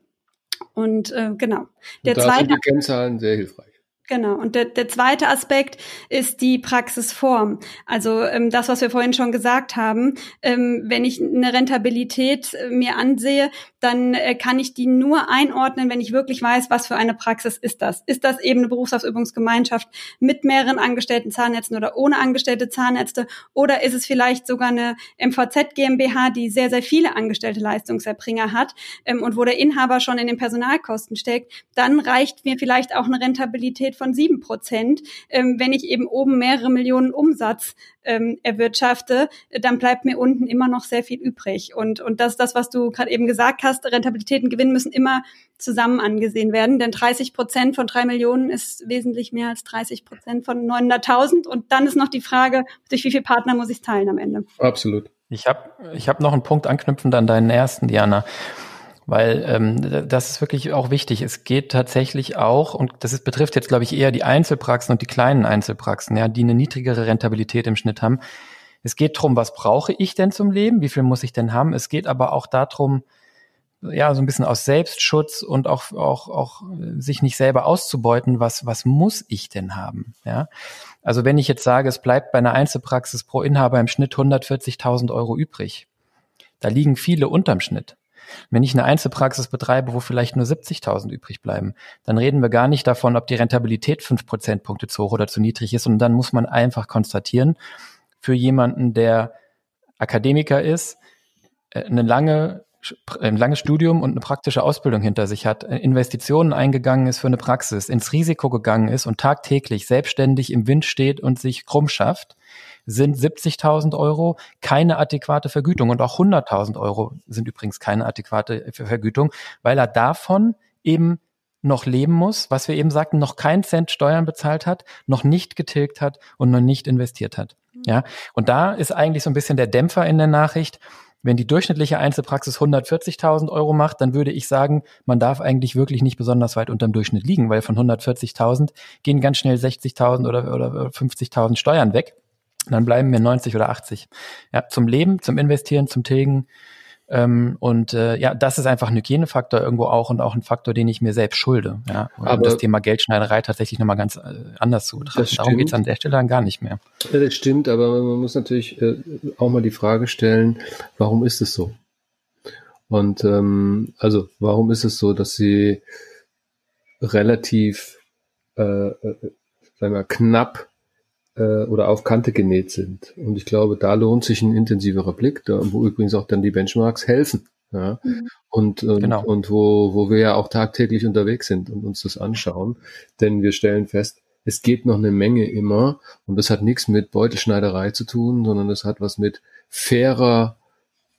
Und äh, genau. Der da zweite, sind die Kennzahlen sehr hilfreich. Genau. Und der, der zweite Aspekt ist die Praxisform. Also ähm, das, was wir vorhin schon gesagt haben. Ähm, wenn ich eine Rentabilität äh, mir ansehe, dann äh, kann ich die nur einordnen, wenn ich wirklich weiß, was für eine Praxis ist das. Ist das eben eine Berufsausübungsgemeinschaft mit mehreren angestellten Zahnärzten oder ohne angestellte Zahnärzte? Oder ist es vielleicht sogar eine MVZ GmbH, die sehr, sehr viele angestellte Leistungserbringer hat ähm, und wo der Inhaber schon in den Personalkosten steckt? Dann reicht mir vielleicht auch eine Rentabilität von sieben Prozent. Ähm, wenn ich eben oben mehrere Millionen Umsatz ähm, erwirtschafte, dann bleibt mir unten immer noch sehr viel übrig. Und, und das ist das, was du gerade eben gesagt hast. Rentabilität und Gewinn müssen immer zusammen angesehen werden, denn 30 Prozent von drei Millionen ist wesentlich mehr als 30 Prozent von 900.000. Und dann ist noch die Frage, durch wie viele Partner muss ich teilen am Ende? Absolut. Ich habe ich hab noch einen Punkt anknüpfend an deinen ersten, Diana. Weil ähm, das ist wirklich auch wichtig. Es geht tatsächlich auch, und das ist, betrifft jetzt, glaube ich, eher die Einzelpraxen und die kleinen Einzelpraxen, ja, die eine niedrigere Rentabilität im Schnitt haben. Es geht darum, was brauche ich denn zum Leben? Wie viel muss ich denn haben? Es geht aber auch darum, ja, so ein bisschen aus Selbstschutz und auch, auch, auch sich nicht selber auszubeuten, was, was muss ich denn haben? Ja. Also wenn ich jetzt sage, es bleibt bei einer Einzelpraxis pro Inhaber im Schnitt 140.000 Euro übrig, da liegen viele unterm Schnitt. Wenn ich eine Einzelpraxis betreibe, wo vielleicht nur 70.000 übrig bleiben, dann reden wir gar nicht davon, ob die Rentabilität fünf Prozentpunkte zu hoch oder zu niedrig ist. Und dann muss man einfach konstatieren, für jemanden, der Akademiker ist, äh, eine lange ein langes Studium und eine praktische Ausbildung hinter sich hat, äh, Investitionen eingegangen ist für eine Praxis, ins Risiko gegangen ist und tagtäglich selbstständig im Wind steht und sich krumm schafft, sind 70.000 Euro keine adäquate Vergütung und auch 100.000 Euro sind übrigens keine adäquate Vergütung, weil er davon eben noch leben muss, was wir eben sagten, noch keinen Cent Steuern bezahlt hat, noch nicht getilgt hat und noch nicht investiert hat. Ja, und da ist eigentlich so ein bisschen der Dämpfer in der Nachricht. Wenn die durchschnittliche Einzelpraxis 140.000 Euro macht, dann würde ich sagen, man darf eigentlich wirklich nicht besonders weit unterm Durchschnitt liegen, weil von 140.000 gehen ganz schnell 60.000 oder, oder 50.000 Steuern weg dann bleiben mir 90 oder 80. Ja, zum Leben, zum Investieren, zum Tilgen. Ähm, und äh, ja, das ist einfach ein Hygienefaktor irgendwo auch und auch ein Faktor, den ich mir selbst schulde. Ja, um Aber das Thema Geldschneiderei tatsächlich nochmal ganz äh, anders zu betrachten. Darum geht es an der Stelle dann gar nicht mehr. Ja, das stimmt, aber man muss natürlich äh, auch mal die Frage stellen, warum ist es so? Und ähm, also, warum ist es so, dass sie relativ äh, äh, sagen wir, knapp äh, oder auf Kante genäht sind. Und ich glaube, da lohnt sich ein intensiverer Blick, da, wo übrigens auch dann die Benchmarks helfen. Ja? Mhm. Und, und, genau. und wo, wo wir ja auch tagtäglich unterwegs sind und uns das anschauen. Denn wir stellen fest, es geht noch eine Menge immer und das hat nichts mit Beutelschneiderei zu tun, sondern das hat was mit fairer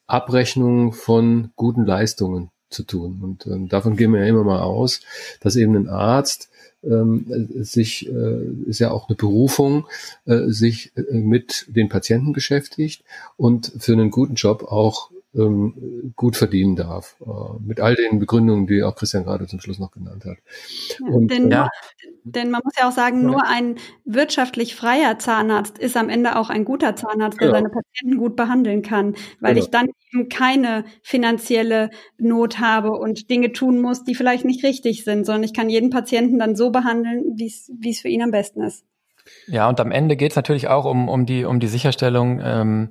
Abrechnung von guten Leistungen zu tun. Und äh, davon gehen wir ja immer mal aus, dass eben ein Arzt ähm, sich, äh, ist ja auch eine Berufung, äh, sich äh, mit den Patienten beschäftigt und für einen guten Job auch ähm, gut verdienen darf. Äh, mit all den Begründungen, die auch Christian gerade zum Schluss noch genannt hat. Und, denn, ja. denn man muss ja auch sagen, nur ein wirtschaftlich freier Zahnarzt ist am Ende auch ein guter Zahnarzt, der ja. seine Patienten gut behandeln kann, weil genau. ich dann eben keine finanzielle Not habe und Dinge tun muss, die vielleicht nicht richtig sind, sondern ich kann jeden Patienten dann so behandeln, wie es für ihn am besten ist. Ja, und am Ende geht es natürlich auch um, um, die, um die Sicherstellung, ähm,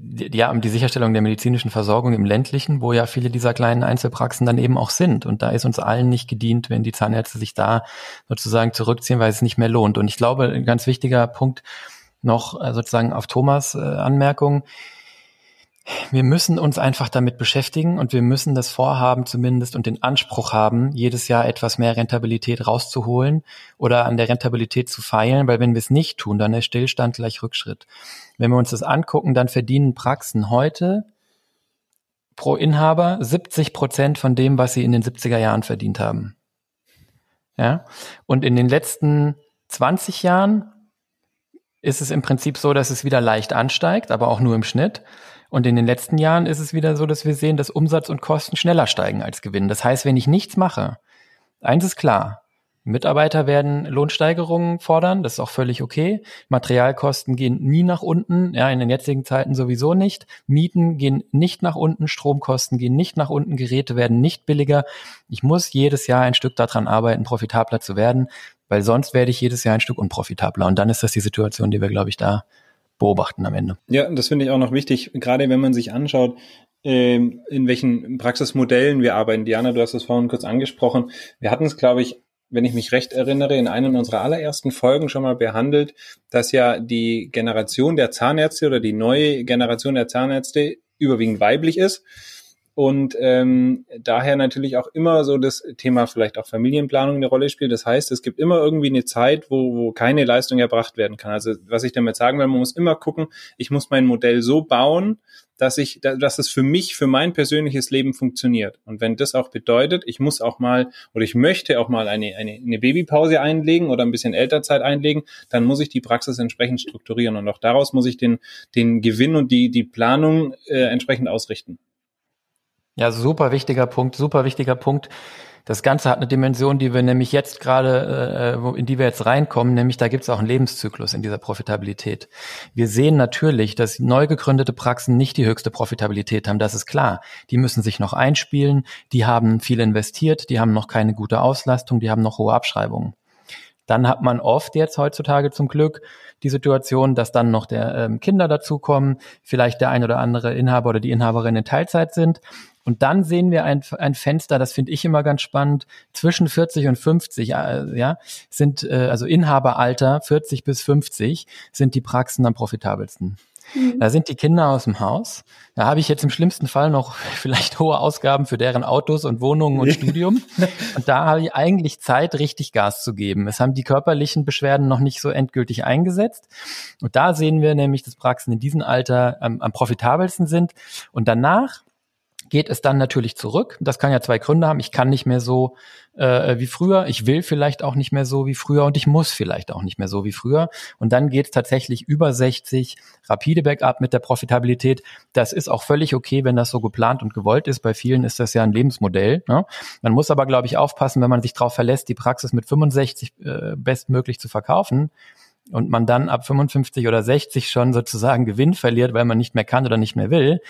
ja, um die Sicherstellung der medizinischen Versorgung im ländlichen, wo ja viele dieser kleinen Einzelpraxen dann eben auch sind. Und da ist uns allen nicht gedient, wenn die Zahnärzte sich da sozusagen zurückziehen, weil es nicht mehr lohnt. Und ich glaube, ein ganz wichtiger Punkt noch äh, sozusagen auf Thomas äh, Anmerkung wir müssen uns einfach damit beschäftigen und wir müssen das Vorhaben zumindest und den Anspruch haben, jedes Jahr etwas mehr Rentabilität rauszuholen oder an der Rentabilität zu feilen, weil wenn wir es nicht tun, dann ist Stillstand gleich Rückschritt. Wenn wir uns das angucken, dann verdienen Praxen heute pro Inhaber 70 Prozent von dem, was sie in den 70er Jahren verdient haben. Ja? Und in den letzten 20 Jahren ist es im Prinzip so, dass es wieder leicht ansteigt, aber auch nur im Schnitt. Und in den letzten Jahren ist es wieder so, dass wir sehen, dass Umsatz und Kosten schneller steigen als Gewinn. Das heißt, wenn ich nichts mache, eins ist klar, Mitarbeiter werden Lohnsteigerungen fordern, das ist auch völlig okay. Materialkosten gehen nie nach unten, ja, in den jetzigen Zeiten sowieso nicht. Mieten gehen nicht nach unten, Stromkosten gehen nicht nach unten, Geräte werden nicht billiger. Ich muss jedes Jahr ein Stück daran arbeiten, profitabler zu werden, weil sonst werde ich jedes Jahr ein Stück unprofitabler. Und dann ist das die Situation, die wir, glaube ich, da beobachten am Ende. Ja, das finde ich auch noch wichtig, gerade wenn man sich anschaut, ähm, in welchen Praxismodellen wir arbeiten. Diana, du hast es vorhin kurz angesprochen. Wir hatten es, glaube ich, wenn ich mich recht erinnere, in einer unserer allerersten Folgen schon mal behandelt, dass ja die Generation der Zahnärzte oder die neue Generation der Zahnärzte überwiegend weiblich ist und ähm, daher natürlich auch immer so das Thema vielleicht auch Familienplanung eine Rolle spielt. Das heißt, es gibt immer irgendwie eine Zeit, wo, wo keine Leistung erbracht werden kann. Also was ich damit sagen will, man muss immer gucken, ich muss mein Modell so bauen, dass ich, dass es für mich, für mein persönliches Leben funktioniert. Und wenn das auch bedeutet, ich muss auch mal oder ich möchte auch mal eine, eine, eine Babypause einlegen oder ein bisschen Elternzeit einlegen, dann muss ich die Praxis entsprechend strukturieren und auch daraus muss ich den, den Gewinn und die, die Planung äh, entsprechend ausrichten. Ja, super wichtiger Punkt, super wichtiger Punkt. Das Ganze hat eine Dimension, die wir nämlich jetzt gerade, äh, in die wir jetzt reinkommen, nämlich da gibt es auch einen Lebenszyklus in dieser Profitabilität. Wir sehen natürlich, dass neu gegründete Praxen nicht die höchste Profitabilität haben, das ist klar. Die müssen sich noch einspielen, die haben viel investiert, die haben noch keine gute Auslastung, die haben noch hohe Abschreibungen. Dann hat man oft jetzt heutzutage zum Glück die Situation, dass dann noch der ähm, Kinder dazukommen, vielleicht der ein oder andere Inhaber oder die Inhaberin in Teilzeit sind und dann sehen wir ein, ein Fenster, das finde ich immer ganz spannend, zwischen 40 und 50, äh, ja, sind äh, also Inhaberalter 40 bis 50 sind die Praxen am profitabelsten. Mhm. Da sind die Kinder aus dem Haus. Da habe ich jetzt im schlimmsten Fall noch vielleicht hohe Ausgaben für deren Autos und Wohnungen und Studium. Und da habe ich eigentlich Zeit, richtig Gas zu geben. Es haben die körperlichen Beschwerden noch nicht so endgültig eingesetzt. Und da sehen wir nämlich, dass Praxen in diesem Alter am, am profitabelsten sind. Und danach geht es dann natürlich zurück. Das kann ja zwei Gründe haben. Ich kann nicht mehr so äh, wie früher. Ich will vielleicht auch nicht mehr so wie früher und ich muss vielleicht auch nicht mehr so wie früher. Und dann geht es tatsächlich über 60 rapide bergab mit der Profitabilität. Das ist auch völlig okay, wenn das so geplant und gewollt ist. Bei vielen ist das ja ein Lebensmodell. Ne? Man muss aber, glaube ich, aufpassen, wenn man sich darauf verlässt, die Praxis mit 65 äh, bestmöglich zu verkaufen und man dann ab 55 oder 60 schon sozusagen Gewinn verliert, weil man nicht mehr kann oder nicht mehr will,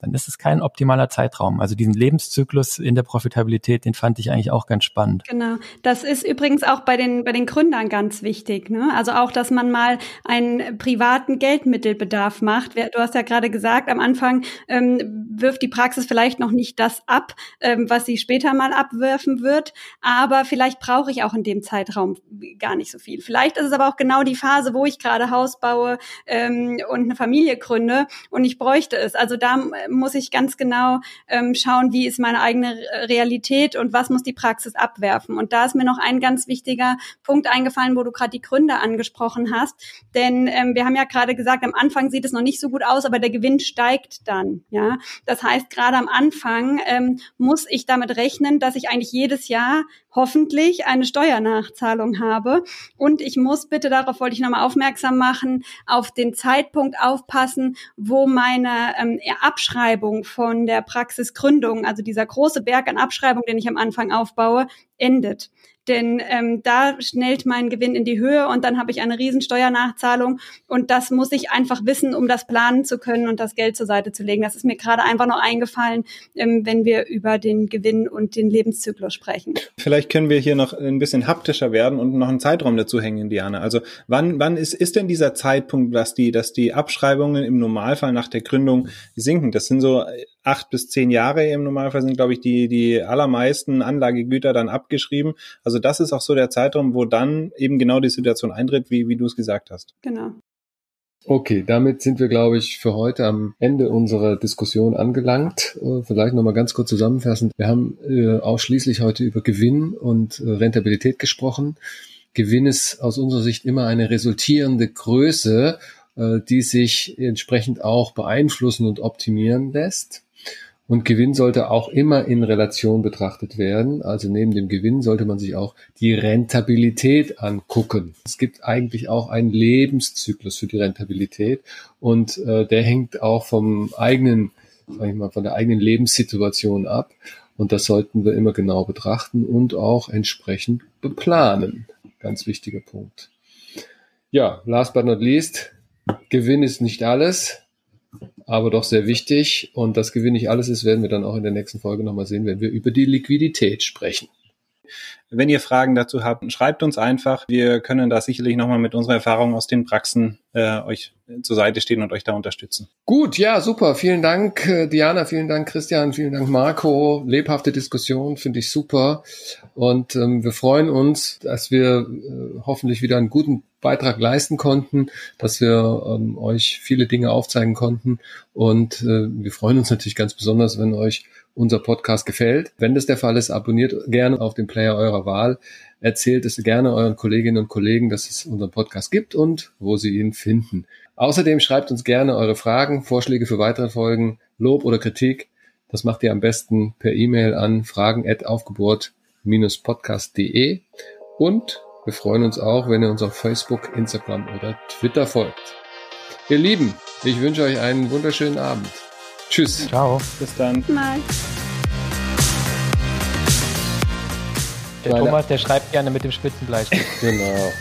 dann ist es kein optimaler Zeitraum. Also diesen Lebenszyklus in der Profitabilität, den fand ich eigentlich auch ganz spannend. Genau. Das ist übrigens auch bei den, bei den Gründern ganz wichtig. Ne? Also auch, dass man mal einen privaten Geldmittelbedarf macht. Du hast ja gerade gesagt, am Anfang ähm, wirft die Praxis vielleicht noch nicht das ab, ähm, was sie später mal abwerfen wird. Aber vielleicht brauche ich auch in dem Zeitraum gar nicht so viel. Vielleicht ist es aber auch genau die Phase, wo ich gerade Haus baue ähm, und eine Familie gründe und ich bräuchte es. Also da muss ich ganz genau ähm, schauen, wie ist meine eigene Realität und was muss die Praxis abwerfen. Und da ist mir noch ein ganz wichtiger Punkt eingefallen, wo du gerade die Gründe angesprochen hast. Denn ähm, wir haben ja gerade gesagt, am Anfang sieht es noch nicht so gut aus, aber der Gewinn steigt dann. Ja, das heißt, gerade am Anfang ähm, muss ich damit rechnen, dass ich eigentlich jedes Jahr hoffentlich eine Steuernachzahlung habe. Und ich muss bitte, darauf wollte ich nochmal aufmerksam machen, auf den Zeitpunkt aufpassen, wo meine ähm, Abschreibung von der Praxisgründung, also dieser große Berg an Abschreibung, den ich am Anfang aufbaue, endet denn ähm, da schnellt mein Gewinn in die Höhe und dann habe ich eine riesen Steuernachzahlung und das muss ich einfach wissen, um das planen zu können und das Geld zur Seite zu legen. Das ist mir gerade einfach noch eingefallen, ähm, wenn wir über den Gewinn und den Lebenszyklus sprechen. Vielleicht können wir hier noch ein bisschen haptischer werden und noch einen Zeitraum dazu hängen, Diana. Also wann, wann ist, ist denn dieser Zeitpunkt, dass die, dass die Abschreibungen im Normalfall nach der Gründung sinken? Das sind so acht bis zehn Jahre im Normalfall sind, glaube ich, die, die allermeisten Anlagegüter dann abgeschrieben. Also das ist auch so der Zeitraum, wo dann eben genau die Situation eintritt, wie, wie du es gesagt hast. Genau. Okay, damit sind wir, glaube ich, für heute am Ende unserer Diskussion angelangt. Äh, vielleicht nochmal ganz kurz zusammenfassend. Wir haben äh, ausschließlich heute über Gewinn und äh, Rentabilität gesprochen. Gewinn ist aus unserer Sicht immer eine resultierende Größe, die sich entsprechend auch beeinflussen und optimieren lässt. Und Gewinn sollte auch immer in Relation betrachtet werden. Also neben dem Gewinn sollte man sich auch die Rentabilität angucken. Es gibt eigentlich auch einen Lebenszyklus für die Rentabilität und äh, der hängt auch vom eigenen, sag ich mal, von der eigenen Lebenssituation ab. Und das sollten wir immer genau betrachten und auch entsprechend beplanen. Ganz wichtiger Punkt. Ja, last but not least, Gewinn ist nicht alles aber doch sehr wichtig. Und das Gewinn nicht alles ist, werden wir dann auch in der nächsten Folge nochmal sehen, wenn wir über die Liquidität sprechen. Wenn ihr Fragen dazu habt, schreibt uns einfach. Wir können da sicherlich nochmal mit unserer Erfahrung aus den Praxen äh, euch zur Seite stehen und euch da unterstützen. Gut, ja, super. Vielen Dank, äh, Diana, vielen Dank, Christian, vielen Dank, Marco. Lebhafte Diskussion, finde ich super. Und ähm, wir freuen uns, dass wir äh, hoffentlich wieder einen guten Beitrag leisten konnten, dass wir ähm, euch viele Dinge aufzeigen konnten. Und äh, wir freuen uns natürlich ganz besonders, wenn euch unser Podcast gefällt. Wenn das der Fall ist, abonniert gerne auf den Player eurer Wahl. Erzählt es gerne euren Kolleginnen und Kollegen, dass es unseren Podcast gibt und wo sie ihn finden. Außerdem schreibt uns gerne eure Fragen, Vorschläge für weitere Folgen, Lob oder Kritik. Das macht ihr am besten per E-Mail an fragen@aufgeburt-podcast.de und wir freuen uns auch, wenn ihr uns auf Facebook, Instagram oder Twitter folgt. Ihr Lieben, ich wünsche euch einen wunderschönen Abend. Tschüss. Ciao. Bis dann. Mal. Der Meine Thomas, der schreibt gerne mit dem Spitzenbleistift. Genau.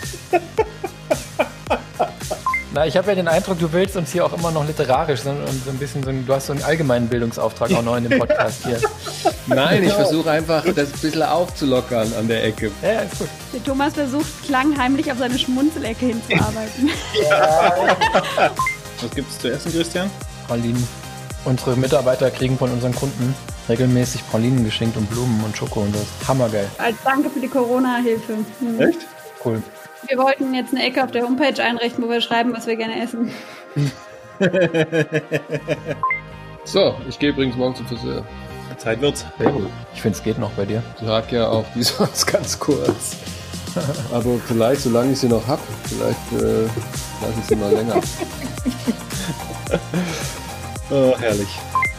Na, ich habe ja den Eindruck, du willst uns hier auch immer noch literarisch so, und so ein bisschen so ein, du hast so einen allgemeinen Bildungsauftrag auch noch in dem Podcast hier. Nein, ich versuche einfach, das ein bisschen aufzulockern an der Ecke. Ja, ist gut. Der Thomas versucht klangheimlich auf seine Schmunzelecke hinzuarbeiten. Was gibt es zu essen, Christian? Pralinen. Unsere Mitarbeiter kriegen von unseren Kunden regelmäßig Pralinen geschenkt und Blumen und Schoko und das. Hammergeil. Als Danke für die Corona-Hilfe. Mhm. Echt? Cool. Wir wollten jetzt eine Ecke auf der Homepage einrichten, wo wir schreiben, was wir gerne essen. so, ich gehe übrigens morgen zum Friseur. Zeit wird's. Sehr gut. Ich finde, es geht noch bei dir. Ich trage ja auch die sonst ganz kurz. Aber vielleicht, solange ich sie noch habe, vielleicht äh, lasse ich sie mal länger. Oh, herrlich.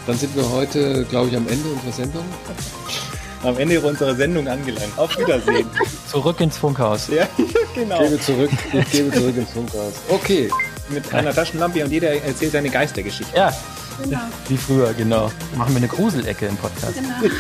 Dann sind wir heute, glaube ich, am Ende unserer Sendung. Am Ende unserer Sendung angelangt. Auf Wiedersehen. zurück ins Funkhaus. Ja, genau. Ich gebe zurück, ich gebe zurück ins Funkhaus. Okay. Mit einer Taschenlampe und jeder erzählt seine Geistergeschichte. Ja. Genau. Wie früher, genau. Machen wir eine Gruselecke im Podcast. Genau.